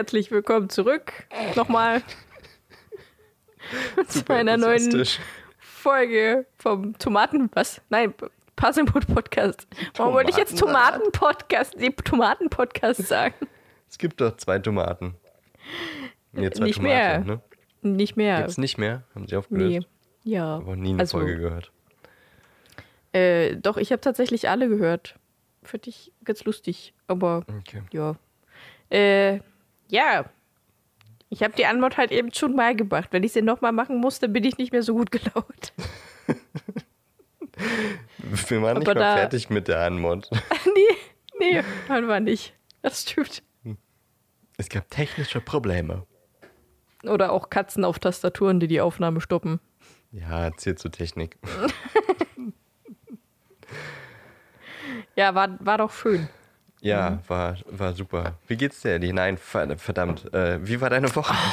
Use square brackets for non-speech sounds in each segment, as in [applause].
herzlich willkommen zurück. Nochmal [laughs] zu einer neuen. Folge vom Tomaten... Was? Nein, Puzzlemut Podcast. Warum wollte ich jetzt Tomatensalat? Tomaten-Podcast, nee, Tomaten-Podcast sagen? Es gibt doch zwei Tomaten. Nee, zwei Nicht Tomate, mehr. Ne? Nicht mehr. Gibt's nicht mehr? Haben sie aufgelöst? Nee. Ja. Aber nie eine Also, Folge gehört. Äh, doch, ich habe tatsächlich alle gehört. Finde ich ganz lustig. Aber Okay. ja. Äh, ja. Ich habe die Antwort halt eben schon mal gemacht. Wenn ich sie nochmal machen musste, bin ich nicht mehr so gut gelaunt. [laughs] Wir waren nicht mal da- fertig mit der Anmod. [laughs] nee, nee, waren wir nicht. Das stimmt. Es gab technische Probleme. Oder auch Katzen auf Tastaturen, die die Aufnahme stoppen. Ja, erzähl zur Technik. [laughs] Ja, war, war doch schön. Ja, Mhm. war, war super. Wie geht's dir, Ellie? Nein, ver- verdammt. Äh, wie war deine Woche? [laughs]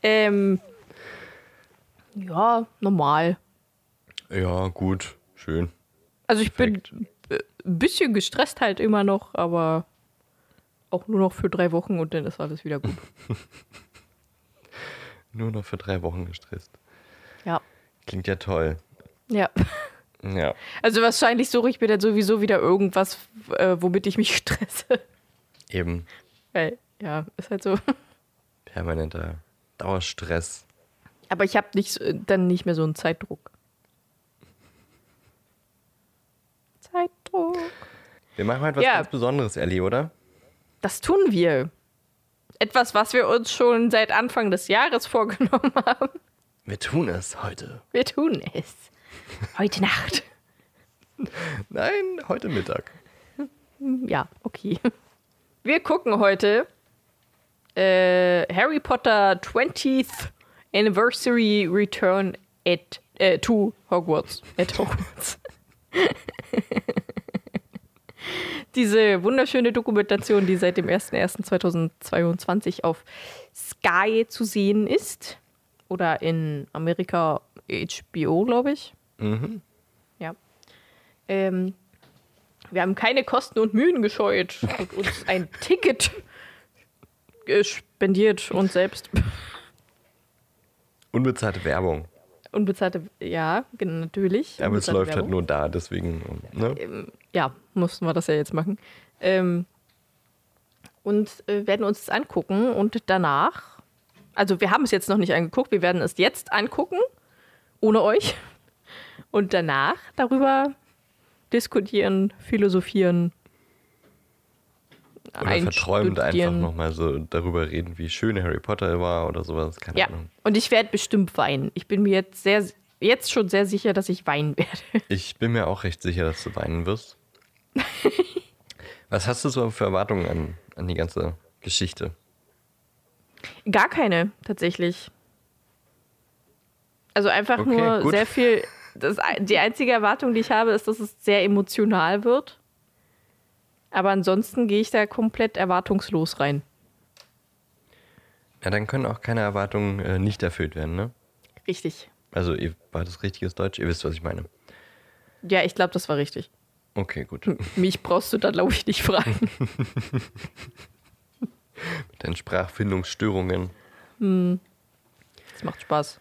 Ähm, ja, normal. Ja, gut. Schön. Also ich Perfekt. bin ein bisschen gestresst halt immer noch, aber auch nur noch für drei Wochen und dann ist alles wieder gut. [laughs] Nur noch für drei Wochen gestresst. Ja. Klingt ja toll. Ja. [laughs] Ja. Also wahrscheinlich suche ich mir dann sowieso wieder irgendwas, äh, womit ich mich [laughs] stresse. Eben Weil, ja, ist halt so. permanenter Dauerstress. Aber ich habe nicht, so- dann nicht mehr so einen Zeitdruck. Zeitdruck. Wir machen heute was Ja. ganz Besonderes, Ellie, oder? Das tun wir. Etwas, was wir uns schon seit Anfang des Jahres vorgenommen [laughs] haben. Wir tun es heute. Wir tun es. Heute Nacht. [laughs] Nein, heute Mittag. Ja, okay. Wir gucken heute äh, Harry Potter 20th Anniversary Return at, äh, to Hogwarts. At Hogwarts. [laughs] Diese wunderschöne Dokumentation, die seit dem 01.01.2022 auf Sky zu sehen ist. Oder in Amerika HBO, glaube ich. Mhm. Ja. Ähm, wir haben keine Kosten und Mühen gescheut und uns ein [laughs] Ticket gespendiert und selbst Unbezahlte Werbung. unbezahlte, ja, natürlich. Aber es läuft halt Werbung. nur da, deswegen. Ne? Ja, mussten wir das ja jetzt machen. Ähm, und äh, werden uns das angucken und danach, also wir haben es jetzt noch nicht angeguckt, wir werden es jetzt angucken, ohne euch. Und danach darüber diskutieren, philosophieren. Oder verträumt einfach nochmal so darüber reden, wie schön Harry Potter war oder sowas. Keine Ja, Ahnung. und ich werde bestimmt weinen. Ich bin mir jetzt sehr, jetzt schon sehr sicher, dass ich weinen werde. [laughs] Ich bin mir auch recht sicher, dass du weinen wirst. [laughs] Was hast du so für Erwartungen an, an die ganze Geschichte? Gar keine, tatsächlich. Also einfach Okay, nur gut. sehr viel. Das, die einzige Erwartung, die ich habe, ist, dass es sehr emotional wird. Aber ansonsten gehe ich da komplett erwartungslos rein. Ja, dann können auch keine Erwartungen äh, nicht erfüllt werden, ne? Richtig. Also, ihr, war das richtiges Deutsch? Ihr wisst, was ich meine. Ja, ich glaube, das war richtig. Okay, gut. Mich brauchst du da, glaube ich, nicht fragen. [laughs] Mit deinen Sprachfindungsstörungen. Das macht Spaß.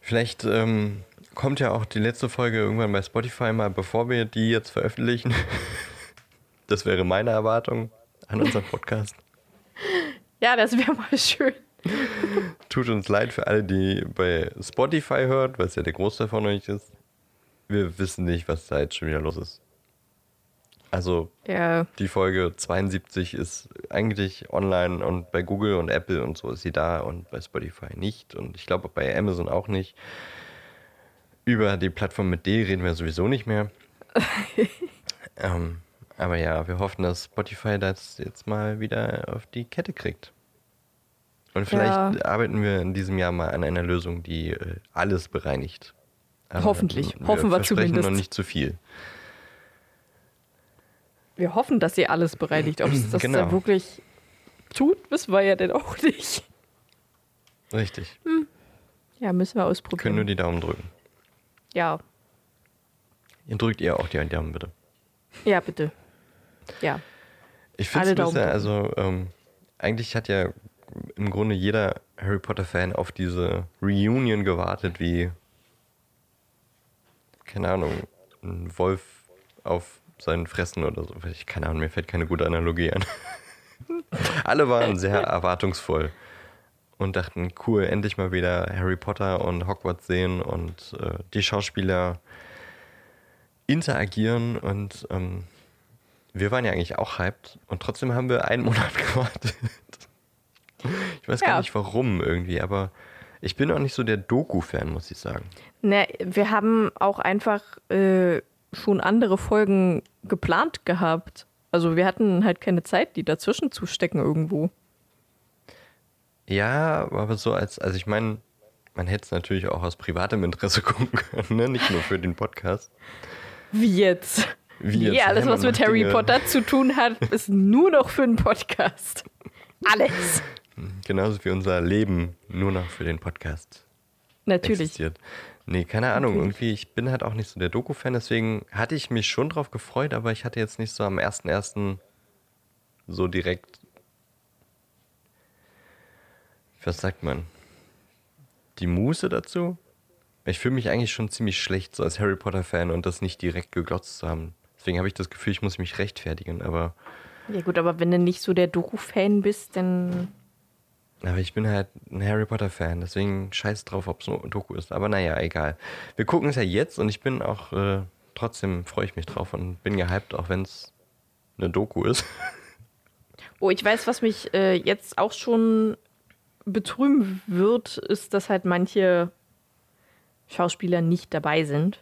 Vielleicht ähm, kommt ja auch die letzte Folge irgendwann bei Spotify mal, bevor wir die jetzt veröffentlichen. [laughs] Das wäre meine Erwartung an unseren Podcast. Ja, das wäre mal schön. Tut uns leid für alle, die bei Spotify hört, was ja der Großteil von euch ist. Wir wissen nicht, was da jetzt schon wieder los ist. Also Ja, die Folge 72 ist eigentlich online und bei Google und Apple und so ist sie da und bei Spotify nicht und ich glaube bei Amazon auch nicht. Über die Plattform mit D reden wir sowieso nicht mehr. [laughs] ähm, aber ja, wir hoffen, dass Spotify das jetzt mal wieder auf die Kette kriegt. Und vielleicht Ja. arbeiten wir in diesem Jahr mal an einer Lösung, die äh, alles bereinigt. Aber Hoffentlich. Hoffen wir zumindest. noch nicht zu viel. wir hoffen, dass ihr alles bereinigt. Ob es [clears throat] das Genau. dann wirklich tut, wissen wir ja dann auch nicht. Richtig. Ja, müssen wir Können nur ausprobieren. die Daumen drücken. Ja, Ihr drückt ihr auch die Daumen, bitte. ja, bitte. Ja. Ich finde es also ähm, eigentlich hat ja im Grunde jeder Harry Potter-Fan auf diese Reunion gewartet, wie, keine Ahnung, ein Wolf auf seinen Fressen oder so. Ich, keine Ahnung, mir fällt keine gute Analogie an. [laughs] Alle waren sehr erwartungsvoll und dachten, cool, endlich mal wieder Harry Potter und Hogwarts sehen und äh, die Schauspieler interagieren und ähm, wir waren ja eigentlich auch hyped und trotzdem haben wir einen [laughs] Monat gewartet. Ich weiß gar Ja. nicht warum irgendwie, aber ich bin auch nicht so der Doku-Fan, muss ich sagen. Ne, wir haben auch einfach äh, schon andere Folgen geplant gehabt. Also wir hatten halt keine Zeit, die dazwischen zu stecken irgendwo. Ja, aber so als, also ich meine, man hätte es natürlich auch aus privatem Interesse [laughs] gucken können, ne? nicht nur für den Podcast. Wie jetzt? Wie jetzt? alles, Hey, man was mit Harry Dinge- Potter zu tun hat, [laughs] ist nur noch für einen Podcast. Alles. Genauso wie unser Leben nur noch für den Podcast Natürlich. existiert. Nee, keine Ahnung. Natürlich. Irgendwie, ich bin halt auch nicht so der Doku-Fan, deswegen hatte ich mich schon drauf gefreut, aber ich hatte jetzt nicht so am 1.1. so direkt. Was sagt man? Die Muße dazu? Ich fühle mich eigentlich schon ziemlich schlecht, so als Harry Potter-Fan und das nicht direkt geglotzt zu haben. Deswegen habe ich das Gefühl, ich muss mich rechtfertigen, aber, Ja gut, aber wenn du nicht so der Doku-Fan bist, dann aber ich bin halt ein Harry Potter-Fan, deswegen scheiß drauf, ob es ein Doku ist. Aber naja, egal. Wir gucken es ja jetzt und ich bin auch, äh, trotzdem freue ich mich drauf und bin gehypt, auch wenn es eine Doku ist. [laughs] Oh, ich weiß, was mich äh, jetzt auch schon betrüben wird, ist, dass halt manche Schauspieler nicht dabei sind.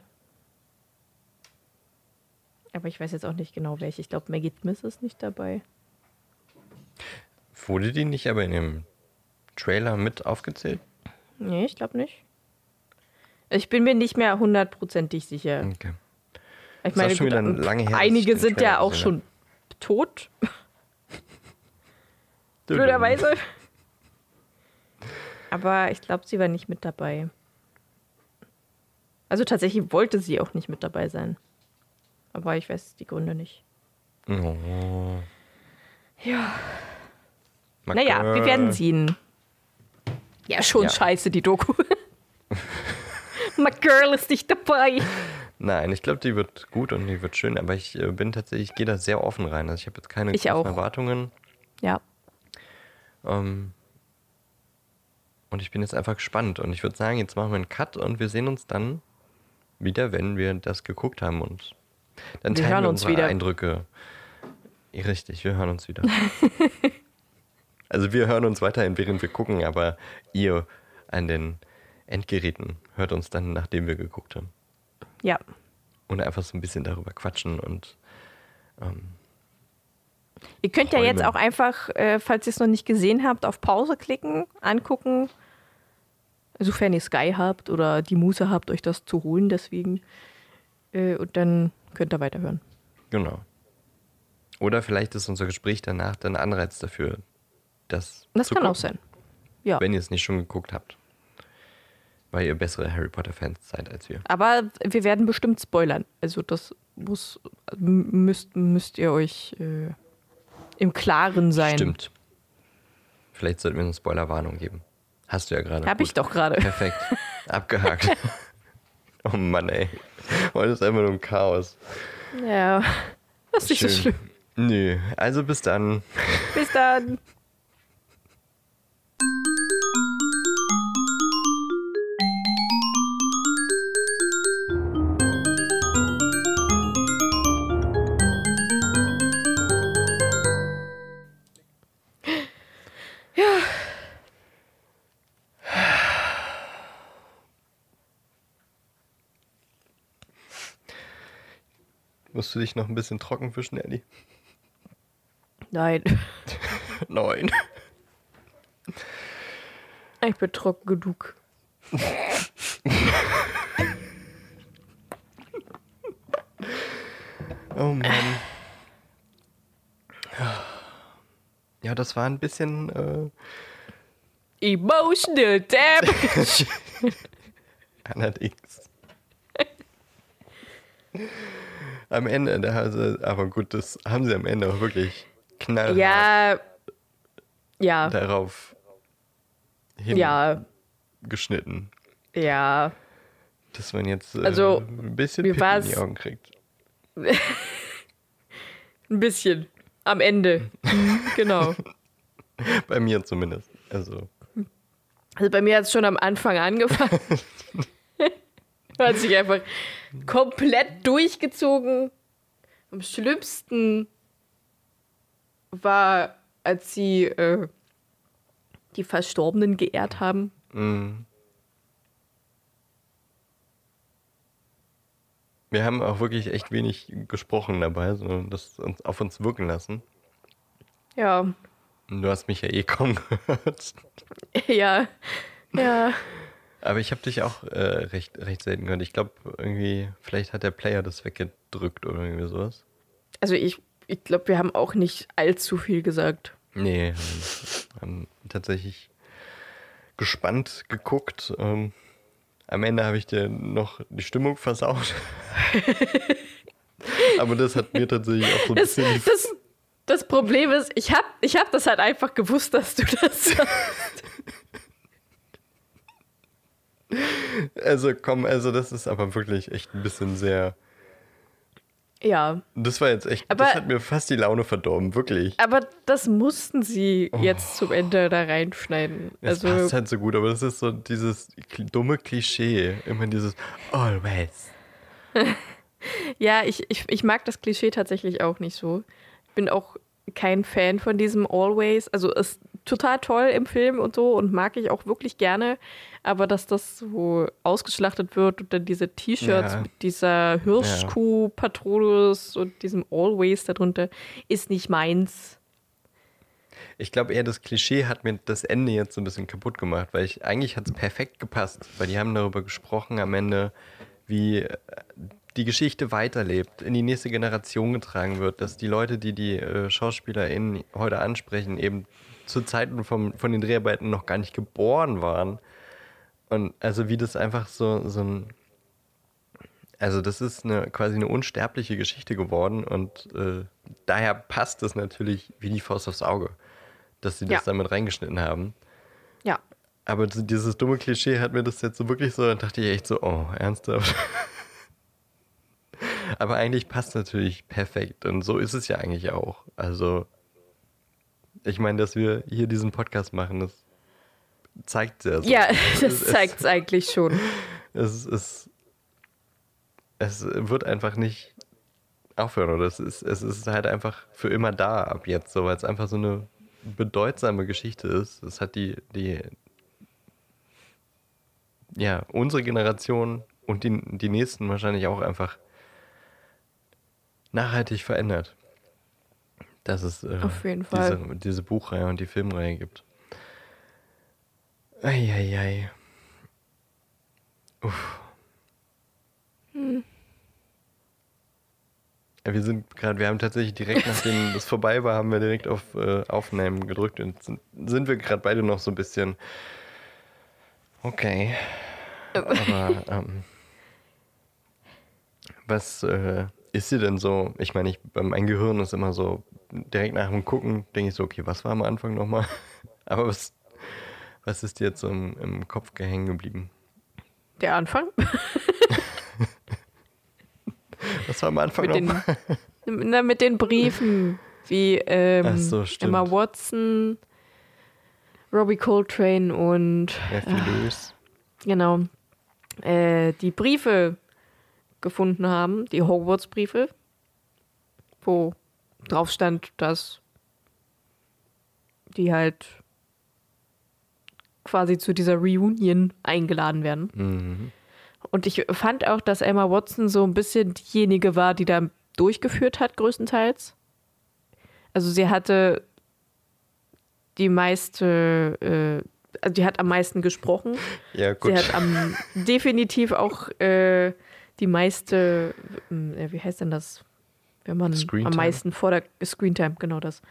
Aber ich weiß jetzt auch nicht genau welche. Ich glaube, Maggie Smith ist nicht dabei. Wurde die nicht aber in dem Trailer mit aufgezählt? Nee, ich glaube nicht. Ich bin mir nicht mehr hundertprozentig sicher. Okay. Ich meine, gut, lange her, einige sind ja auch schon tot. [laughs] [laughs] Blöderweise. Aber ich glaube, sie war nicht mit dabei. Also tatsächlich wollte sie auch nicht mit dabei sein. Aber ich weiß die Gründe nicht. Oh. Ja. Mal Naja, wir werden sehen. Ja, schon Ja. scheiße, die Doku. [laughs] My Girl ist nicht dabei. Nein, ich glaube, die wird gut und die wird schön, aber ich äh, bin tatsächlich, ich gehe da sehr offen rein. Also ich habe jetzt keine Ich großen auch. Erwartungen. Ja. Ähm, und ich bin jetzt einfach gespannt. Und ich würde sagen, jetzt machen wir einen Cut und wir sehen uns dann wieder, wenn wir das geguckt haben. Und dann Wir teilen wir uns unsere wieder. Eindrücke. Ja, Richtig, wir hören uns wieder. [laughs] also wir hören uns weiterhin, während wir gucken, aber ihr an den Endgeräten hört uns dann, nachdem wir geguckt haben. Ja. Und einfach so ein bisschen darüber quatschen und Ihr könnt ja Träume. jetzt auch einfach, äh, falls ihr es noch nicht gesehen habt, auf Pause klicken, angucken. Sofern ihr Sky habt oder die Muße habt, euch das zu holen, deswegen. Äh, und dann könnt ihr weiterhören. genau. Oder vielleicht ist unser Gespräch danach dann Anreiz dafür, das Das zu kann auch gucken. sein. Ja. wenn ihr es nicht schon geguckt habt. Weil ihr bessere Harry Potter-Fans seid als wir. Aber wir werden bestimmt spoilern. Also das muss, müsst, müsst ihr euch äh, im Klaren sein. Stimmt. Vielleicht sollten wir eine Spoilerwarnung geben. Hast du ja gerade. Hab Gut. ich doch gerade. Perfekt. [laughs] Abgehakt. oh Mann, ey. Heute ist einfach nur ein Chaos. Ja. Das ist nicht so schlimm. Nö. Also bis dann. Bis dann. Musst du dich noch ein bisschen trocken wischen, Ellie? Nein. [laughs] Nein. Ich bin trocken genug. Oh Mann. Ja, das war ein bisschen. Äh, Emotional damage. [laughs] Allerdings. [laughs] Am Ende, da haben sie, aber gut, das haben sie am Ende auch wirklich knallhart Ja. Ja. darauf Ja. hingeschnitten, Ja. dass man jetzt äh, Also, ein bisschen Pipi in die Augen kriegt. [laughs] Ein bisschen. Am Ende. Mhm, genau. [laughs] Bei mir zumindest. Also, Also bei mir hat es schon am Anfang angefangen. [laughs] hat sich einfach komplett durchgezogen. Am schlimmsten war, als sie äh, die Verstorbenen geehrt haben. mh. wir haben auch wirklich echt wenig gesprochen dabei, sondern das uns auf uns wirken lassen. Ja, Du hast mich ja eh kaum [laughs] gehört. ja, ja. Aber ich habe dich auch äh, recht, recht selten gehört. Ich glaube, irgendwie, vielleicht hat der Player das weggedrückt oder irgendwie sowas. Also ich, ich glaube, wir haben auch nicht allzu viel gesagt. Nee, haben, haben tatsächlich gespannt geguckt. Ähm, am Ende habe ich dir noch die Stimmung versaut. [laughs] Aber das hat mir tatsächlich auch so ein Das, bisschen. das, das Problem ist, ich habe ich hab das halt einfach gewusst, dass du das [laughs] sagst. Also komm, also das ist aber wirklich echt ein bisschen sehr. Ja, Das war jetzt echt. Aber- das hat mir fast die Laune verdorben, wirklich. aber das mussten sie jetzt zum Ende da reinschneiden. Es Also, passt halt so gut, aber das ist so dieses dumme Klischee. Immer dieses Always. [laughs] ja, ich, ich, ich mag das Klischee tatsächlich auch nicht so. Ich bin auch kein Fan von diesem Always. Also ist total toll im Film und so und mag ich auch wirklich gerne. Aber dass das so ausgeschlachtet wird und dann diese T-Shirts Ja. mit dieser Hirschkuh, Patronus und diesem Always darunter, ist nicht meins. Ich glaube eher, das Klischee hat mir das Ende jetzt so ein bisschen kaputt gemacht, weil ich eigentlich hat es perfekt gepasst, weil die haben darüber gesprochen am Ende, wie äh, die Geschichte weiterlebt, in die nächste Generation getragen wird, dass die Leute, die die äh, SchauspielerInnen heute ansprechen, eben zu Zeiten vom, von den Dreharbeiten noch gar nicht geboren waren. Und also wie das einfach so, so ein also das ist eine, quasi eine unsterbliche Geschichte geworden und äh, daher passt es natürlich wie die Faust aufs Auge, dass sie das Ja. damit reingeschnitten haben. Ja. Aber dieses dumme Klischee hat mir das jetzt so wirklich so, dann dachte ich echt so, oh, ernsthaft? Aber eigentlich passt natürlich perfekt und so ist es ja eigentlich auch. Also ich meine, dass wir hier diesen Podcast machen, das zeigt ja so. Ja, [laughs] das zeigt es eigentlich schon. es, es, es wird einfach nicht aufhören oder es ist, es ist halt einfach für immer da ab jetzt, so weil es einfach so eine bedeutsame Geschichte ist. Es hat die, die ja, unsere Generation und die, die nächsten wahrscheinlich auch einfach nachhaltig verändert. Dass es äh, Auf jeden Fall. Diese, diese Buchreihe und die Filmreihe gibt. Eieiei. Uff. Ja, Wir sind gerade, wir haben tatsächlich direkt, nachdem [laughs] das vorbei war, haben wir direkt auf äh, Aufnehmen gedrückt und sind, sind wir gerade beide noch so ein bisschen. Okay. Aber ähm, was äh, ist sie denn so? Ich meine, ich, mein Gehirn ist immer so, direkt nach dem Gucken denke ich so, okay, was war am Anfang nochmal? [laughs] Aber was, was ist dir jetzt so im, im Kopf hängen geblieben? Der Anfang [laughs] Was war am Anfang mit den, nochmal? [laughs] na, mit den Briefen, wie ähm, so. Emma Watson, Robbie Coltrane und Nervös. genau äh, die Briefe gefunden haben, die Hogwarts-Briefe, wo drauf stand, dass die halt quasi zu dieser Reunion eingeladen werden. Mhm. Und ich fand auch, dass Emma Watson so ein bisschen diejenige war, die da durchgeführt hat, größtenteils. Also sie hatte die meiste, äh, also die hat am meisten gesprochen. Ja, Sie gut. hat am [laughs] definitiv auch äh, die meiste, äh, wie heißt denn das? Wenn man am meisten vor der Screentime, genau das.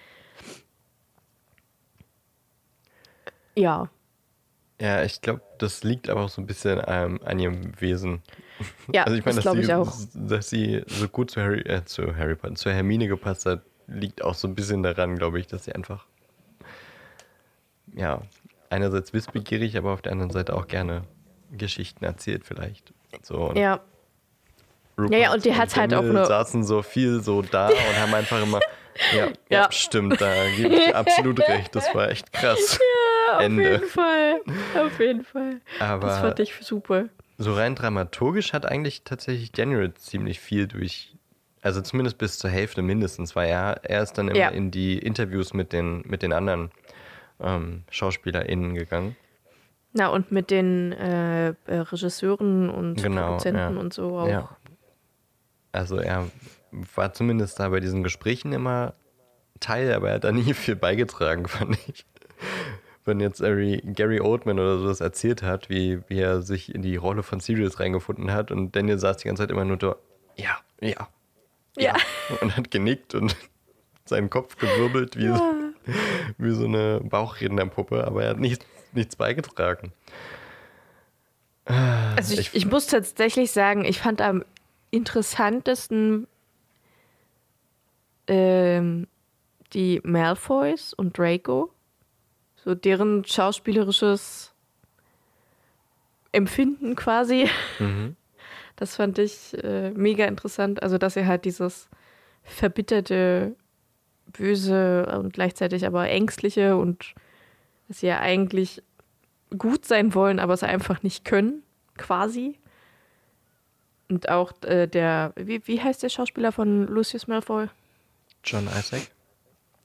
Ja, Ja, ich glaube, das liegt aber auch so ein bisschen ähm, an ihrem Wesen. [laughs] ja, also ich meine, das dass, glaube sie- ich auch. dass sie so gut zu Harry, äh, zu Harry Potter, zu Hermine gepasst hat, liegt auch so ein bisschen daran, glaube ich, dass sie einfach, ja, einerseits wissbegierig, aber auf der anderen Seite auch gerne Geschichten erzählt vielleicht. So, Ja. Rupert Ja, ja, und die hat halt auch eine- saßen so viel so da und haben einfach immer, [laughs] ja, ja. Ja. stimmt, da gebe ich absolut [laughs] recht, das war echt krass. Auf Ende. jeden Fall. Auf jeden Fall. Aber Das fand ich super. so rein dramaturgisch hat eigentlich tatsächlich Daniel ziemlich viel durch, also zumindest bis zur Hälfte mindestens, weil er, er ist dann immer Ja. in die Interviews mit den, mit den anderen ähm, SchauspielerInnen gegangen. Na, und mit den äh, äh, Regisseuren und Genau, Produzenten ja. und so auch. Ja. Also er war zumindest da bei diesen Gesprächen immer Teil, aber er hat da nie [laughs] viel beigetragen, fand ich. Wenn jetzt Gary, Oldman oder so das erzählt hat, wie, wie er sich in die Rolle von Sirius reingefunden hat und Daniel saß die ganze Zeit immer nur da, ja, ja, Ja. [laughs] und hat genickt und [laughs] seinen Kopf gewirbelt wie, so, wie so eine Bauchrednerpuppe, aber er hat nichts, nichts beigetragen. Also ich, Ich- ich muss tatsächlich sagen, ich fand am interessantesten ähm, die Malfoys und Draco. So deren schauspielerisches Empfinden quasi. Mhm. [laughs] Das fand ich äh, mega interessant. Also, dass er halt dieses verbitterte, böse und gleichzeitig aber ängstliche und dass sie ja eigentlich gut sein wollen, aber es einfach nicht können, quasi. Und auch äh, der, wie, wie heißt der Schauspieler von Lucius Malfoy? John Isaac?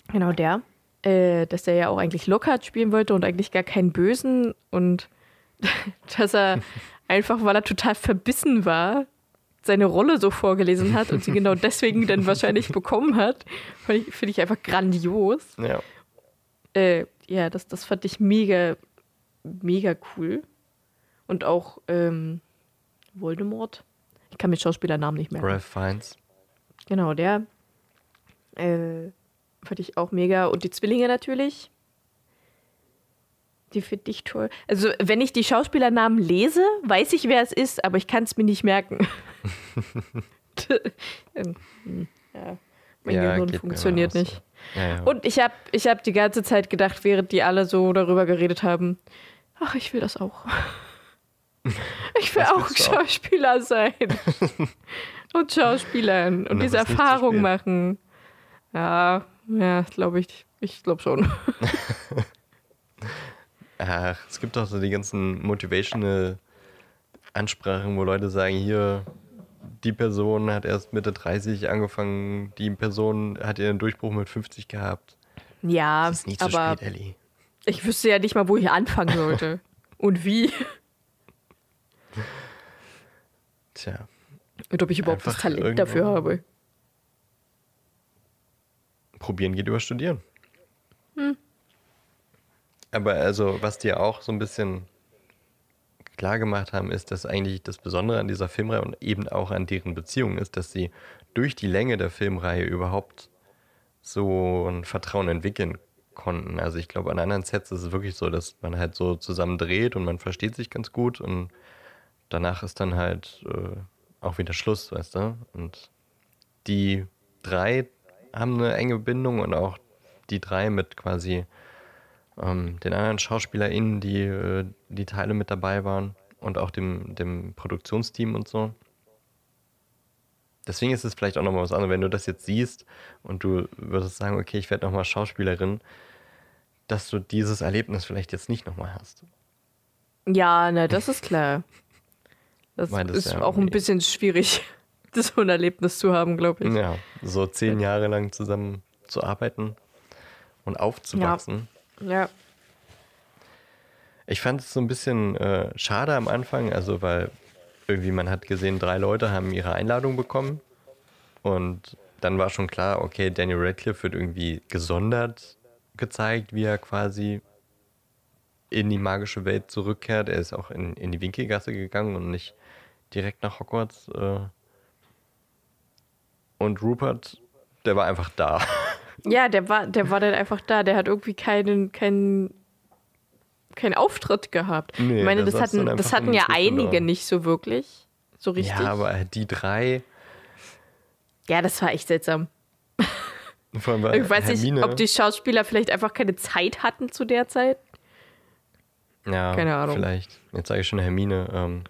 Genau, der. Äh, dass der ja auch eigentlich Lockhart spielen wollte und eigentlich gar keinen Bösen und [laughs] dass er [laughs] einfach, weil er total verbissen war, seine Rolle so vorgelesen hat und sie genau [laughs] deswegen dann wahrscheinlich bekommen hat. Finde ich, find ich einfach grandios. Ja. Äh, ja, das, das fand ich mega, mega cool. Und auch ähm, Voldemort. Ich kann mit Schauspielernamen nicht merken. Ralph Fiennes. Genau, der. Äh, fand ich auch mega. Und die Zwillinge natürlich. Die finde ich toll. Also, wenn ich die Schauspielernamen lese, weiß ich, wer es ist, aber ich kann es mir nicht merken. [laughs] Ähm, hm, ja, mein Ja, Gehirn funktioniert auch so. nicht. Ja, ja. Und ich habe ich hab die ganze Zeit gedacht, während die alle so darüber geredet haben, ach, ich will das auch. [laughs] Ich will Was auch? Schauspieler sein. [laughs] und Schauspielern und Und diese das Erfahrung machen. Ja, ja, glaube ich. Ich glaube schon. [laughs] Ach, es gibt auch so die ganzen motivational Ansprachen, wo Leute sagen, hier, die Person hat erst Mitte 30 angefangen, die Person hat ihren Durchbruch mit 50 gehabt. Ja, Es ist nicht zu aber spät, Ellie. ich wüsste ja nicht mal, wo ich anfangen sollte. und wie. Tja, Und ob ich überhaupt das Talent dafür habe. probieren geht über studieren. Hm. Aber also, was die auch so ein bisschen klar gemacht haben, ist, dass eigentlich das Besondere an dieser Filmreihe und eben auch an deren Beziehung ist, dass sie durch die Länge der Filmreihe überhaupt so ein Vertrauen entwickeln konnten. Also ich glaube, an anderen Sets ist es wirklich so, dass man halt so zusammen dreht und man versteht sich ganz gut und danach ist dann halt äh, auch wieder Schluss, weißt du? Und die drei haben eine enge Bindung und auch die drei mit quasi ähm, den anderen SchauspielerInnen, die äh, die Teile mit dabei waren und auch dem, dem Produktionsteam und so. Deswegen ist es vielleicht auch nochmal was anderes, wenn du das jetzt siehst und du würdest sagen, okay, ich werde nochmal Schauspielerin, dass du dieses Erlebnis vielleicht jetzt nicht nochmal hast. Ja, na, das ist klar. Das das ist ja auch ein bisschen schwierig, [laughs] das so ein Erlebnis zu haben, glaube ich. Ja, so zehn Jahre lang zusammen zu arbeiten und aufzuwachsen. Ja. Ich fand es so ein bisschen äh, schade am Anfang, also weil irgendwie man hat gesehen, drei Leute haben ihre Einladung bekommen und dann war schon klar, okay, Daniel Radcliffe wird irgendwie gesondert gezeigt, wie er quasi in die magische Welt zurückkehrt. Er ist auch in, in die Winkelgasse gegangen und nicht direkt nach Hogwarts. Äh. Und Rupert, der war einfach da. [laughs] Ja, der war, der war dann einfach da. Der hat irgendwie keinen, keinen, keinen Auftritt gehabt. Nee, ich meine, das hatten, das hatten ja einige nicht so wirklich. So richtig. Ja, aber die drei, Ja, das war echt seltsam. [laughs] Vor allem Ich weiß Hermine, nicht, ob die Schauspieler vielleicht einfach keine Zeit hatten zu der Zeit. ja, keine Ahnung. Vielleicht. Jetzt sage ich schon Hermine. Ähm,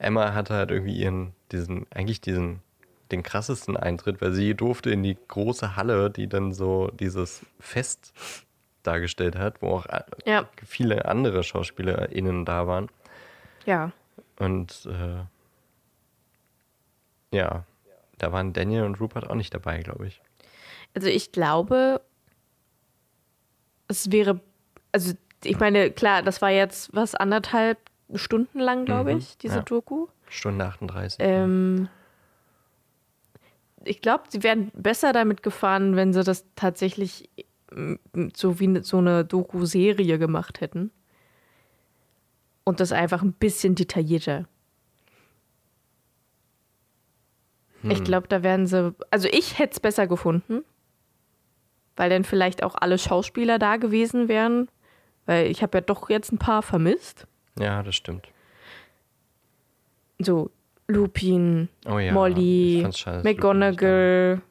Emma hatte halt irgendwie ihren, diesen, eigentlich diesen, den krassesten Eintritt, weil sie durfte in die große Halle, die dann so dieses Fest dargestellt hat, wo auch a- Ja. viele andere SchauspielerInnen da waren. Ja. Und äh, ja, da waren Daniel und Rupert auch nicht dabei, glaube ich. Also ich glaube, es wäre, also ich meine, klar, das war jetzt was anderthalb Stunden lang, glaube Mhm, ich, diese ja. Doku. Stunde 38. Ähm, ich glaube, sie wären besser damit gefahren, wenn sie das tatsächlich so wie so eine Doku-Serie gemacht hätten. Und das einfach ein bisschen detaillierter. Ich glaube, da wären sie. Also ich hätte es besser gefunden. Weil dann vielleicht auch alle Schauspieler da gewesen wären. Weil ich habe ja doch jetzt ein paar vermisst. Ja, das stimmt. So Lupin, Oh ja. Molly, McGonagall,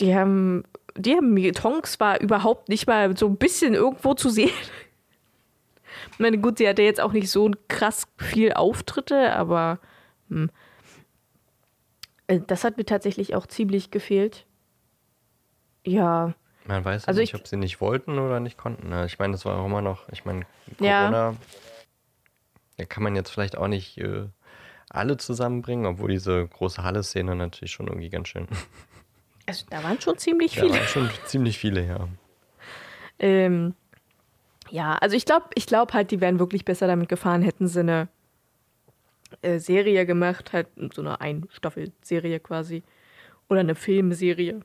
die haben, die haben Tonks war überhaupt nicht mal so ein bisschen irgendwo zu sehen. Ich meine, gut, sie hatte jetzt auch nicht so krass viel Auftritte, aber hm. Äh, das hat mir tatsächlich auch ziemlich gefehlt. Ja. Man weiß ja Also nicht, ich- ob sie nicht wollten oder nicht konnten. ne? Ich meine, das war auch immer noch, ich meine, Ja. Da kann man jetzt vielleicht auch nicht äh, alle zusammenbringen, obwohl diese große Halle-Szene natürlich schon irgendwie ganz schön. [laughs] also da waren schon ziemlich Da viele. waren schon ziemlich viele, ja. Ähm, ja, also ich glaube ich glaub halt, die wären wirklich besser damit gefahren, hätten sie eine äh, Serie gemacht, halt so eine Ein-Staffel-Serie quasi. Oder eine Filmserie.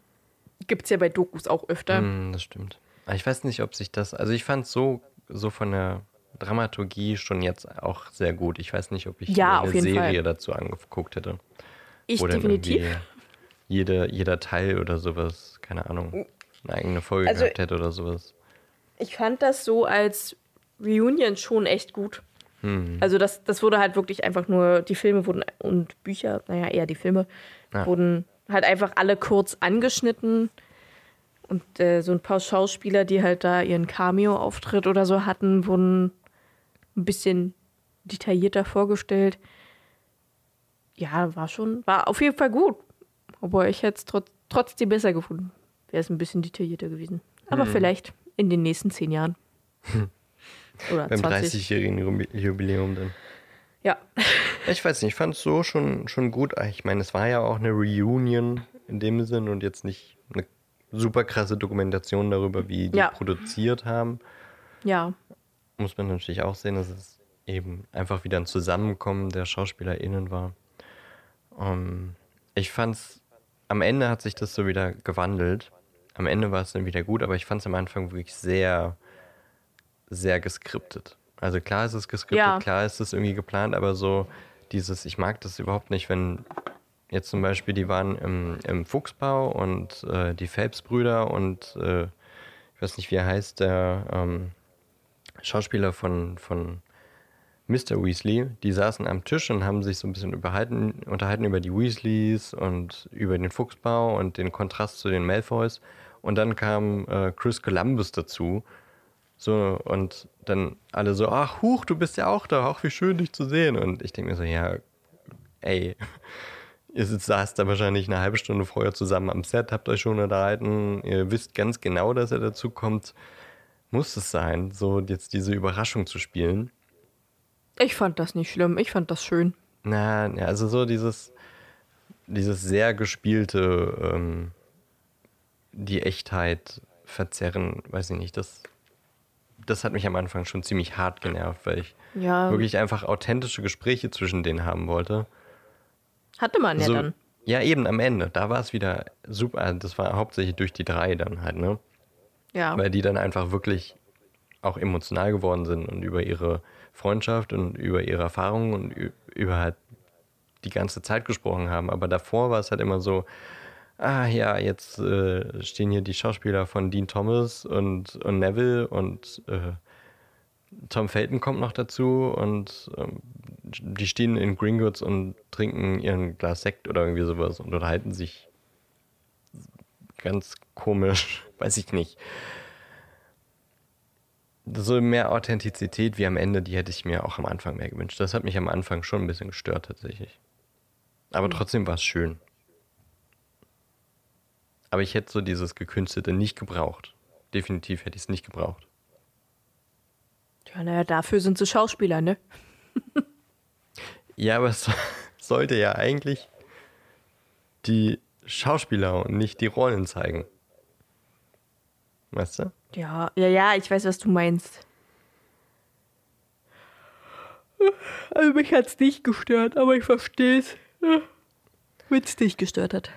Gibt es ja bei Dokus auch öfter. Hm, das stimmt. Aber ich weiß nicht, ob sich das, also ich fand so, so von der Dramaturgie schon jetzt auch sehr gut. Ich weiß nicht, ob ich Ja, eine Serie Fall. dazu angeguckt hätte. Ich Wo definitiv. Jede, jeder Teil oder sowas, keine Ahnung, eine eigene Folge Also- gehabt hätte oder sowas. Ich fand das so als Reunion schon echt gut. Hm. Also das, das wurde halt wirklich einfach nur, die Filme wurden und Bücher, naja, eher die Filme, Ja. wurden halt einfach alle kurz angeschnitten. Und äh, so ein paar Schauspieler, die halt da ihren Cameo-Auftritt oder so hatten, wurden ein bisschen detaillierter vorgestellt. Ja, war schon, war auf jeden Fall gut. Aber ich hätte es trotz, trotzdem besser gefunden. Wäre es ein bisschen detaillierter gewesen. Aber vielleicht in den nächsten zehn Jahren. Oder Beim 20. 30-jährigen Jubi- Jubiläum dann. Ja. Ich weiß nicht, ich fand es so schon, schon gut. Ich meine, es war ja auch eine Reunion in dem Sinn und jetzt nicht eine super krasse Dokumentation darüber, wie die Ja. produziert haben. Ja. Muss man natürlich auch sehen, dass es eben einfach wieder ein Zusammenkommen der SchauspielerInnen war. Ähm, ich fand's, am Ende hat sich das so wieder gewandelt. Am Ende war es dann wieder gut, aber ich fand es am Anfang wirklich sehr, sehr geskriptet. Also klar ist es geskriptet, Ja. klar ist es irgendwie geplant, aber so dieses, ich mag das überhaupt nicht, wenn jetzt zum Beispiel die waren im, im Fuchsbau und äh, die Phelps-Brüder und äh, ich weiß nicht, wie er heißt, der ähm, Schauspieler von, von Mr. Weasley, die saßen am Tisch und haben sich so ein bisschen überhalten, unterhalten über die Weasleys und über den Fuchsbau und den Kontrast zu den Malfoys. Und dann kam äh, Chris Columbus dazu. So, und dann alle so, ach, huch, du bist ja auch da, ach, wie schön, dich zu sehen. Und ich denke mir so, ja, ey, [laughs] ihr sitzt, saßt da wahrscheinlich eine halbe Stunde vorher zusammen am Set, habt euch schon unterhalten, ihr wisst ganz genau, dass er dazu kommt. Muss es sein, so jetzt diese Überraschung zu spielen? Ich fand das nicht schlimm. Ich fand das schön. Na, also so dieses, dieses sehr gespielte, ähm, die Echtheit verzerren, weiß ich nicht, das, das hat mich am Anfang schon ziemlich hart genervt, weil ich Ja. wirklich einfach authentische Gespräche zwischen denen haben wollte. Hatte man ja so, dann. ja, eben am Ende, da war es wieder super, also das war hauptsächlich durch die drei dann halt, ne? Ja. weil die dann einfach wirklich auch emotional geworden sind und über ihre Freundschaft und über ihre Erfahrungen und über halt die ganze Zeit gesprochen haben. Aber davor war es halt immer so, ah ja, jetzt äh, stehen hier die Schauspieler von Dean Thomas und, und Neville und äh, Tom Felton kommt noch dazu und ähm, die stehen in Gringotts und trinken ihren Glas Sekt oder irgendwie sowas und unterhalten sich ganz komisch, [laughs] weiß ich nicht. So mehr Authentizität wie am Ende, die hätte ich mir auch am Anfang mehr gewünscht. Das hat mich am Anfang schon ein bisschen gestört tatsächlich. Aber trotzdem war es schön. Aber ich hätte so dieses Gekünstelte nicht gebraucht. Definitiv hätte ich es nicht gebraucht. Ja, naja, dafür sind sie Schauspieler, ne? [laughs] Ja, aber es [laughs] sollte ja eigentlich die Schauspieler und nicht die Rollen zeigen. Weißt du? Ja, ja, ja, ich weiß, was du meinst. Also mich hat's nicht gestört, aber ich verstehe es. Wenn es dich gestört hat.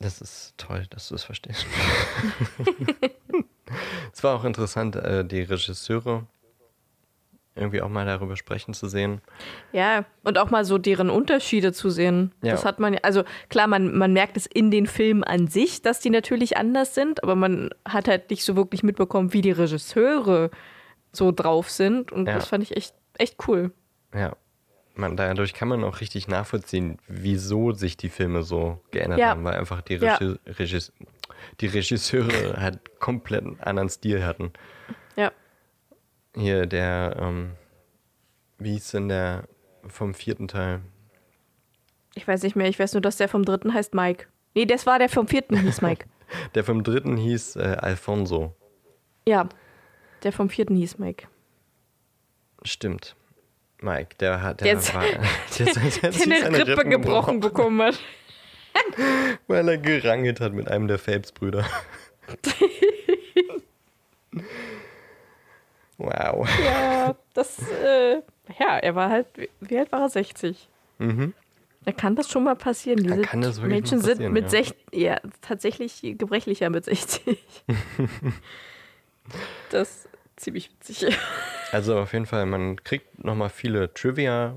Das ist toll, dass du es verstehst. [laughs] es war auch interessant, äh, die Regisseure irgendwie auch mal darüber sprechen zu sehen. Ja, und auch mal so deren Unterschiede zu sehen. Ja. Das hat man ja, also klar, man, man merkt es in den Filmen an sich, dass die natürlich anders sind, aber man hat halt nicht so wirklich mitbekommen, wie die Regisseure so drauf sind. Und Ja. das fand ich echt, echt cool. Ja. Man, dadurch kann man auch richtig nachvollziehen, wieso sich die Filme so geändert Ja. haben, weil einfach die. Regi Regis die Regisseure halt komplett einen anderen Stil hatten. Ja. Hier der, ähm, wie hieß denn der vom vierten Teil? Ich weiß nicht mehr, ich weiß nur, dass der vom dritten heißt Mike. Nee, das war der vom vierten hieß [laughs] Mike. Der vom dritten hieß äh, Alfonso. ja, der vom vierten hieß Mike. Stimmt. Mike, der hat, der, Der jetzt- war, [laughs] [laughs] der, der, der, eine Rippe gebrochen bekommen hat. weil er gerangelt hat mit einem der Phelps-Brüder. Wow. Ja, das, äh, ja, er war halt, wie- alt war er? 60. Mhm. Da kann das schon mal passieren. Diese kann das wirklich Menschen sind mit ja. 60, ja, tatsächlich gebrechlicher mit 60. [laughs] das ist ziemlich witzig. Also auf jeden Fall, man kriegt nochmal viele Trivia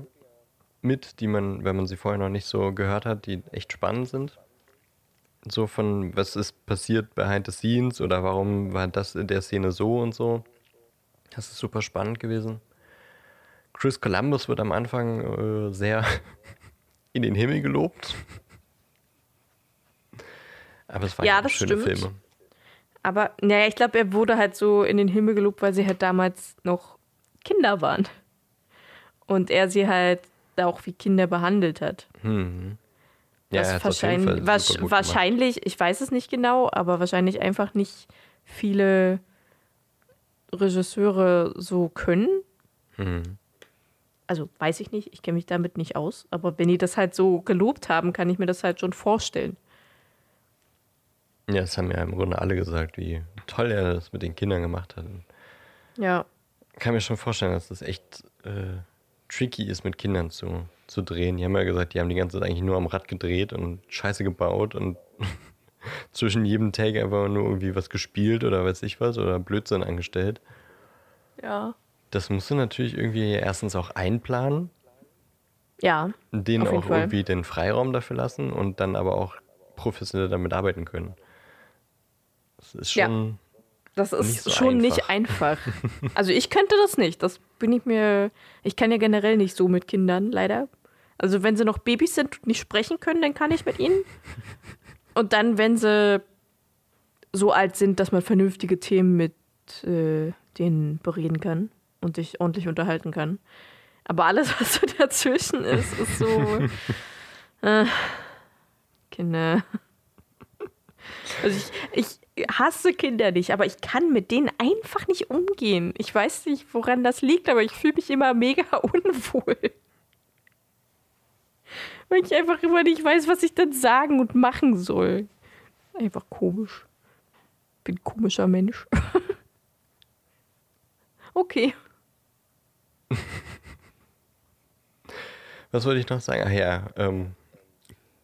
mit, die man, wenn man sie vorher noch nicht so gehört hat, die echt spannend sind. So von, was ist passiert behind the scenes oder warum war das in der Szene so und so. Das ist super spannend gewesen. Chris Columbus wird am Anfang äh, sehr [laughs] in den Himmel gelobt. Aber es waren Ja, schöne stimmt. Filme. Aber, naja, ich glaube, er wurde halt so in den Himmel gelobt, weil sie halt damals noch Kinder waren. Und er sie halt auch wie Kinder behandelt hat. Hm. Ja, Was hat's auf jeden wahrscheinlich, Fall wasch- super gut gemacht. wahrscheinlich, ich weiß es nicht genau, aber wahrscheinlich einfach nicht viele Regisseure so können. Hm. Also weiß ich nicht, ich kenne mich damit nicht aus, aber wenn die das halt so gelobt haben, kann ich mir das halt schon vorstellen. Ja, das haben ja im Grunde alle gesagt, wie toll er das mit den Kindern gemacht hat. Ja, kann mir schon vorstellen, dass das echt äh, tricky ist, mit Kindern zu, zu drehen. Die haben ja gesagt, die haben die ganze Zeit eigentlich nur am Rad gedreht und Scheiße gebaut und zwischen jedem Take einfach nur irgendwie was gespielt oder weiß ich was oder Blödsinn angestellt. ja. Das musst du natürlich irgendwie erstens auch einplanen, Ja, denen auch Fall. irgendwie den Freiraum dafür lassen und dann aber auch professionell damit arbeiten können. Das ist Ja. schon. das ist Nicht so schon einfach. nicht einfach. [laughs] Also ich könnte das nicht. Das bin ich mir. Ich kann ja generell nicht so mit Kindern, leider. Also wenn sie noch Babys sind und nicht sprechen können, dann kann ich mit ihnen. Und dann, wenn sie so alt sind, dass man vernünftige Themen mit äh, denen bereden kann und sich ordentlich unterhalten kann. Aber alles, [laughs] was so dazwischen ist, ist so. [laughs] Äh, Kinder. Also ich, ich hasse Kinder nicht, aber ich kann mit denen einfach nicht umgehen. Ich weiß nicht, woran das liegt, aber ich fühle mich immer mega [laughs] unwohl. Weil ich einfach immer nicht weiß, was ich dann sagen und machen soll. Einfach komisch. Bin komischer Mensch. [laughs] okay. Was wollte ich noch sagen? Ach ja, ähm,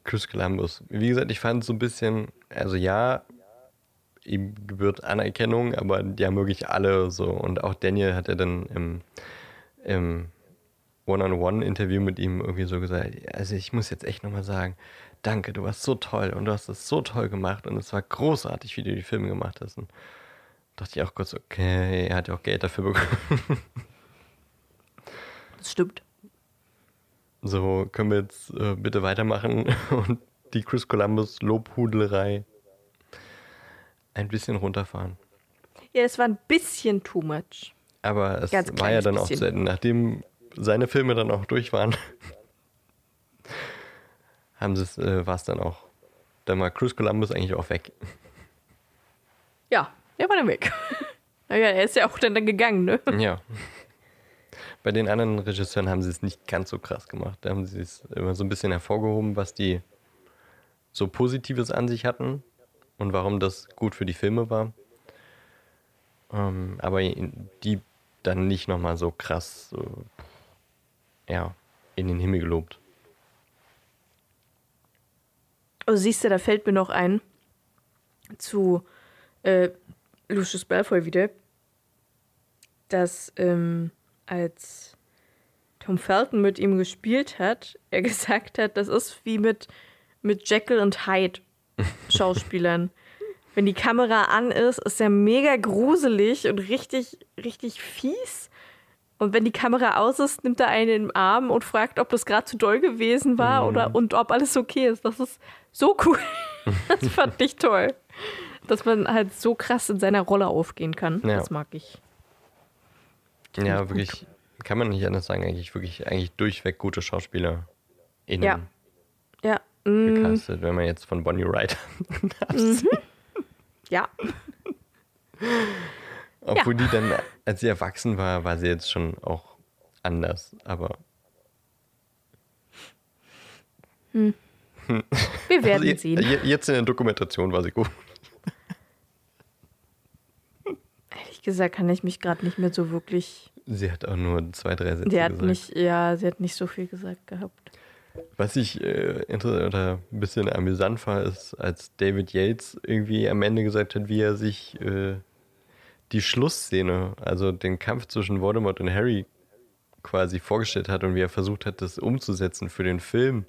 Chris Columbus. Wie gesagt, ich fand es so ein bisschen, also ja, ihm gebührt Anerkennung, aber die haben wirklich alle so. Und auch Daniel hat ja dann im, im One-on-One-Interview mit ihm irgendwie so gesagt, also ich muss jetzt echt nochmal sagen, danke, du warst so toll und du hast es so toll gemacht und es war großartig, wie du die Filme gemacht hast. Und dachte ich auch kurz, okay, er hat ja auch Geld dafür bekommen. [laughs] Das stimmt. So, können wir jetzt äh, bitte weitermachen [laughs] und die Chris Columbus Lobhudelei ein bisschen runterfahren. Ja, es war ein bisschen too much. Aber es Ganz war ja dann auch bisschen. zu Ende. Nachdem seine Filme dann auch durch waren, haben sie es, äh, war es dann auch. Dann war Chris Columbus eigentlich auch weg. Ja, er war dann weg. [laughs] naja, er ist ja auch dann, dann gegangen, ne? Ja. Bei den anderen Regisseuren haben sie es nicht ganz so krass gemacht. Da haben sie es immer so ein bisschen hervorgehoben, was die so Positives an sich hatten und warum das gut für die Filme war. Ähm, aber die dann nicht nochmal so krass so, ja, in den Himmel gelobt. Also siehst du, da fällt mir noch ein zu äh, Lucius Malfoy wieder, dass ähm, als Tom Felton mit ihm gespielt hat, er [laughs] gesagt hat, das ist wie mit, mit Jekyll und Hyde [laughs] Schauspielern. Wenn die Kamera an ist, ist er mega gruselig und richtig, richtig fies. Und wenn die Kamera aus ist, nimmt er einen im Arm und fragt, ob das gerade zu doll gewesen war oder und ob alles okay ist. Das ist so cool. [laughs] Das fand ich toll. Dass man halt so krass in seiner Rolle aufgehen kann. Ja. Das mag ich. Ja, gut. wirklich, kann man nicht anders sagen, eigentlich wirklich eigentlich durchweg gute Schauspieler innen Ja. Ja. Mm, gecastet, wenn man jetzt von Bonnie Wright [laughs] ja. Obwohl die dann, als sie erwachsen war, war sie jetzt schon auch anders. Aber Wir werden also sehen. je- jetzt in der Dokumentation war sie gut. Ehrlich gesagt kann ich mich gerade nicht mehr so wirklich. Sie hat auch nur zwei, drei Sätze Sie hat gesagt. nicht, ja, sie hat nicht so viel gesagt gehabt. Was ich äh, oder ein bisschen amüsant war, ist, als David Yates irgendwie am Ende gesagt hat, wie er sich äh, die Schlussszene, also den Kampf zwischen Voldemort und Harry quasi vorgestellt hat und wie er versucht hat, das umzusetzen für den Film.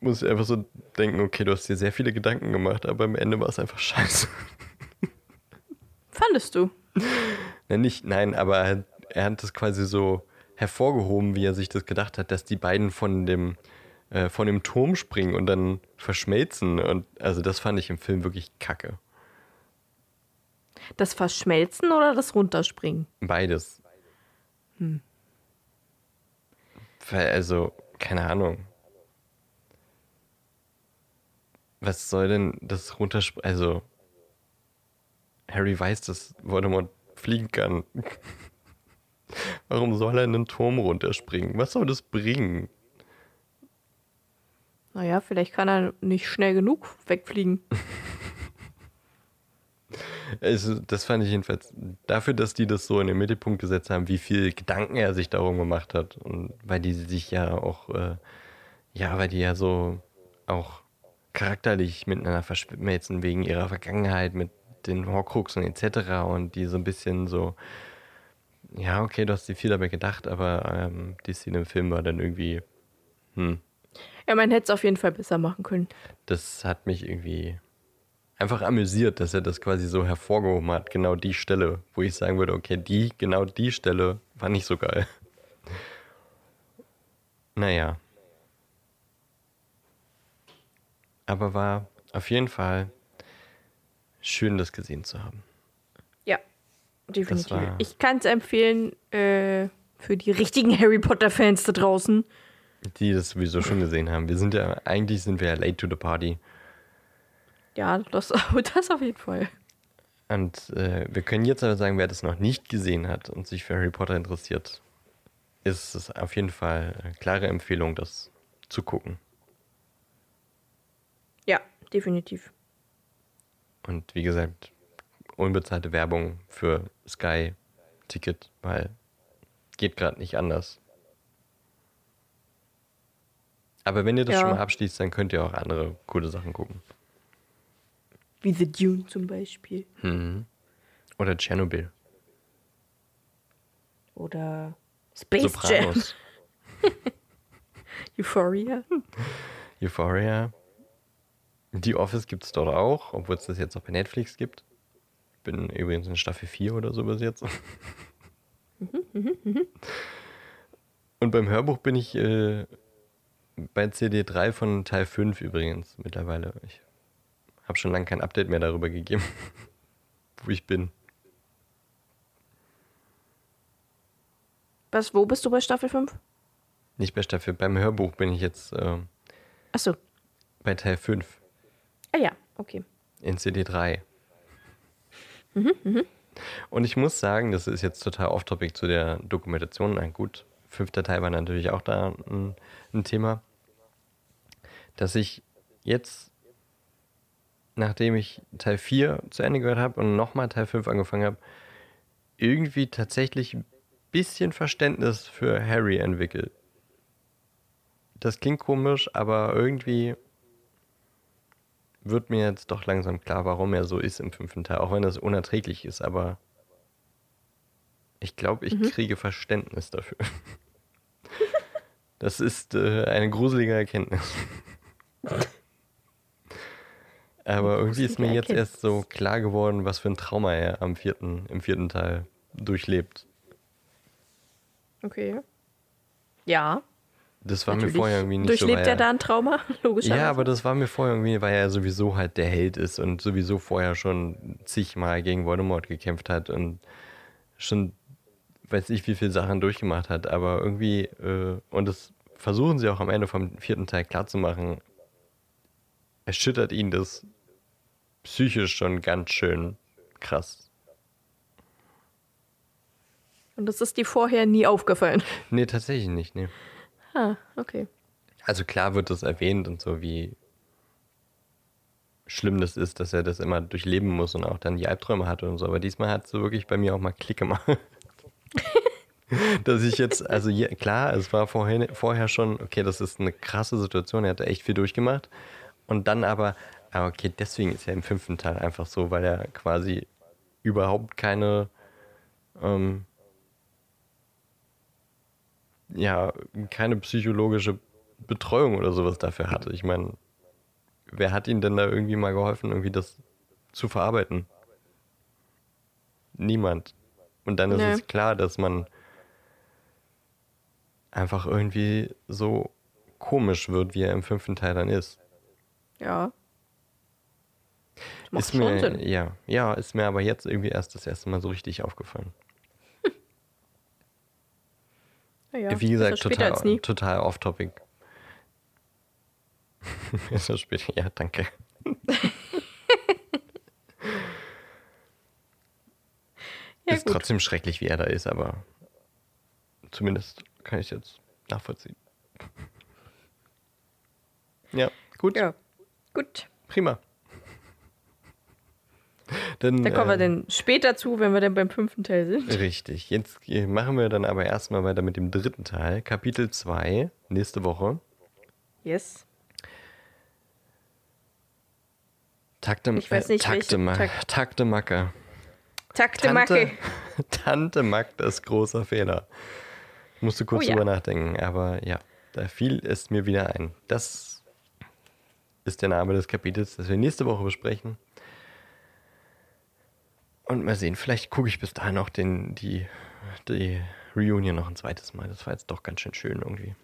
Muss ich einfach so denken, okay, du hast dir sehr viele Gedanken gemacht, aber am Ende war es einfach scheiße. [laughs] Fandest du? Nein, nicht, nein, aber er, hat das quasi so hervorgehoben, wie er sich das gedacht hat, dass die beiden von dem, äh, von dem Turm springen und dann verschmelzen. Und also das fand ich im Film wirklich kacke. Das Verschmelzen oder das Runterspringen? Beides. Weil, also, keine Ahnung. Was soll denn das runterspringen? Also, Harry weiß, dass Voldemort fliegen kann. [laughs] Warum soll er in einen Turm runterspringen? Was soll das bringen? Naja, vielleicht kann er nicht schnell genug wegfliegen. [laughs] Also, das fand ich jedenfalls dafür, dass die das so in den Mittelpunkt gesetzt haben, wie viel Gedanken er sich darum gemacht hat. Und weil die sich ja auch, äh, ja, weil die ja so auch charakterlich miteinander verschmelzen wegen ihrer Vergangenheit mit den Horcruxen etc. Und die so ein bisschen so, ja, okay, du hast dir viel dabei gedacht, aber ähm, die Szene im Film war dann irgendwie, hm, Ja, man hätte es auf jeden Fall besser machen können. das hat mich irgendwie einfach amüsiert, dass er das quasi so hervorgehoben hat, genau die Stelle, wo ich sagen würde, okay, die, genau die Stelle war nicht so geil. Naja. Aber war auf jeden Fall schön, das gesehen zu haben. Ja, definitiv. Ich kann es empfehlen äh, für die richtigen [laughs] Harry Potter-Fans da draußen. Die das sowieso schon gesehen haben. Wir sind ja, eigentlich sind wir ja late to the party. Ja, das, [laughs] das auf jeden Fall. Und äh, wir können jetzt aber sagen, wer das noch nicht gesehen hat und sich für Harry Potter interessiert, ist es auf jeden Fall eine klare Empfehlung, das zu gucken. Ja, definitiv. Und wie gesagt, unbezahlte Werbung für Sky Ticket, weil geht gerade nicht anders. Aber wenn ihr das Ja. schon mal abschließt, dann könnt ihr auch andere coole Sachen gucken. Wie The Dune zum Beispiel. Mhm. Oder Tschernobyl. Oder Space Jam. Sopranos. [laughs] Euphoria. Euphoria. The Office gibt es dort auch, obwohl es das jetzt auch bei Netflix gibt. Bin übrigens in Staffel 4 oder so bis jetzt. [laughs] Und beim Hörbuch bin ich äh, bei CD3 von Teil 5 übrigens mittlerweile. Ich habe schon lange kein Update mehr darüber gegeben, [laughs] wo ich bin. Was, wo bist du bei Staffel 5? Nicht bei Staffel, beim Hörbuch bin ich jetzt äh, Achso. bei Teil 5 Ah ja, okay. in CD3. Und ich muss sagen, das ist jetzt total off-topic zu der Dokumentation. Na gut, fünfter Teil war natürlich auch da ein, ein Thema. Dass ich jetzt, nachdem ich Teil 4 zu Ende gehört habe und nochmal Teil 5 angefangen habe, irgendwie tatsächlich ein bisschen Verständnis für Harry entwickelt. Das klingt komisch, aber irgendwie wird mir jetzt doch langsam klar, warum er so ist im fünften Teil, auch wenn das unerträglich ist, aber ich glaube, ich kriege Verständnis dafür. [laughs] Das ist äh, eine gruselige Erkenntnis. [laughs] Aber irgendwie ist mir jetzt erst so klar geworden, was für ein Trauma er am vierten, im vierten Teil durchlebt. Okay. Ja. Das war natürlich. mir vorher irgendwie nicht so. Durchlebt er da ein Trauma? [laughs] Logischerweise. Ja, aber das war mir vorher irgendwie, weil er sowieso halt der Held ist und sowieso vorher schon zigmal gegen Voldemort gekämpft hat und schon weiß ich wie viele Sachen durchgemacht hat, aber irgendwie, äh, und das versuchen sie auch am Ende vom vierten Teil klarzumachen, erschüttert ihn das psychisch schon ganz schön krass. Und das ist dir vorher nie aufgefallen. Nee, tatsächlich nicht, nee. Ah, okay. Also klar wird das erwähnt und so, wie schlimm das ist, dass er das immer durchleben muss und auch dann die Albträume hat und so. Aber diesmal hat es so wirklich bei mir auch mal Klick gemacht. [laughs] dass ich jetzt, also je, klar, es war vorher, vorher schon, okay, das ist eine krasse Situation, er hat echt viel durchgemacht. Und dann aber, ah, okay, deswegen ist er im fünften Teil einfach so, weil er quasi überhaupt keine, ähm, ja, keine psychologische Betreuung oder sowas dafür hatte. Ich meine, wer hat ihm denn da irgendwie mal geholfen, irgendwie das zu verarbeiten? Niemand. Und dann ist Nee. es klar, dass man einfach irgendwie so komisch wird, wie er im fünften Teil dann ist. Ja. Das macht ist schon mir, Sinn. ja, ja, ist mir aber jetzt irgendwie erst das erste Mal so richtig aufgefallen. [laughs] Ja. Wie gesagt, total, total off-topic. [laughs] Besser später, ja, danke. [laughs] Ja, ist gut. trotzdem schrecklich, wie er da ist, aber zumindest kann ich jetzt nachvollziehen. Ja, gut, Ja. Gut. prima. Dann, Da kommen wir äh, dann später zu, wenn wir dann beim fünften Teil sind. Richtig, jetzt machen wir dann aber erstmal weiter mit dem dritten Teil, Kapitel 2, nächste Woche. Yes. Takte, Ich weiß nicht, äh, Takte, Ma Takt- Takte Macke. Takte Tante, Macke. [laughs] Tante Magdas großer Fehler. Ich musste kurz Oh ja. drüber nachdenken, aber ja, da fiel es mir wieder ein. Das ist der Name des Kapitels, das wir nächste Woche besprechen. Und mal sehen, vielleicht gucke ich bis dahin auch den, die, die Reunion noch ein zweites Mal. Das war jetzt doch ganz schön schön irgendwie.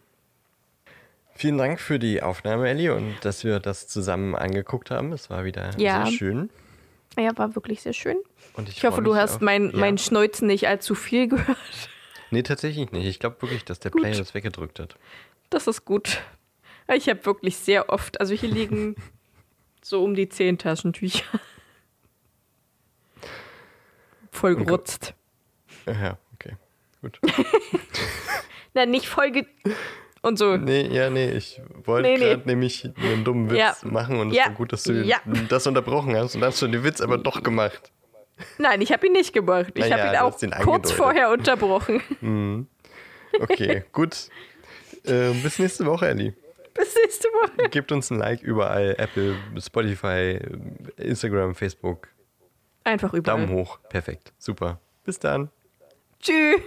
Vielen Dank für die Aufnahme, Ellie, und dass wir das zusammen angeguckt haben. Es war wieder Ja. sehr schön. Ja, war wirklich sehr schön. Und ich, Ich hoffe, du hast auf- mein, ja. mein Schneuzen nicht allzu viel [laughs] gehört. Nee, tatsächlich nicht. Ich glaube wirklich, dass der Gut. Player das weggedrückt hat. Das ist gut. Ich habe wirklich sehr oft, also hier liegen [laughs] so um die zehn Taschentücher. Voll gerutzt. Ja, okay. Gut. [laughs] Nein, nicht voll ge und so. Nee, ja, nee, ich wollte Nee, nee. gerade nämlich einen dummen Witz Ja. machen und es Ja. war gut, dass du Ja. das unterbrochen hast und dann hast du den Witz aber doch gemacht. Nein, ich habe ihn nicht gemacht. Ich habe ihn auch kurz vorher unterbrochen. [laughs] Okay, gut. Äh, bis nächste Woche, Ellie. Bis nächste Woche. Gebt uns ein Like überall, Apple, Spotify, Instagram, Facebook. Einfach überall. Daumen hoch. Perfekt. Super. Bis dann. Tschüss.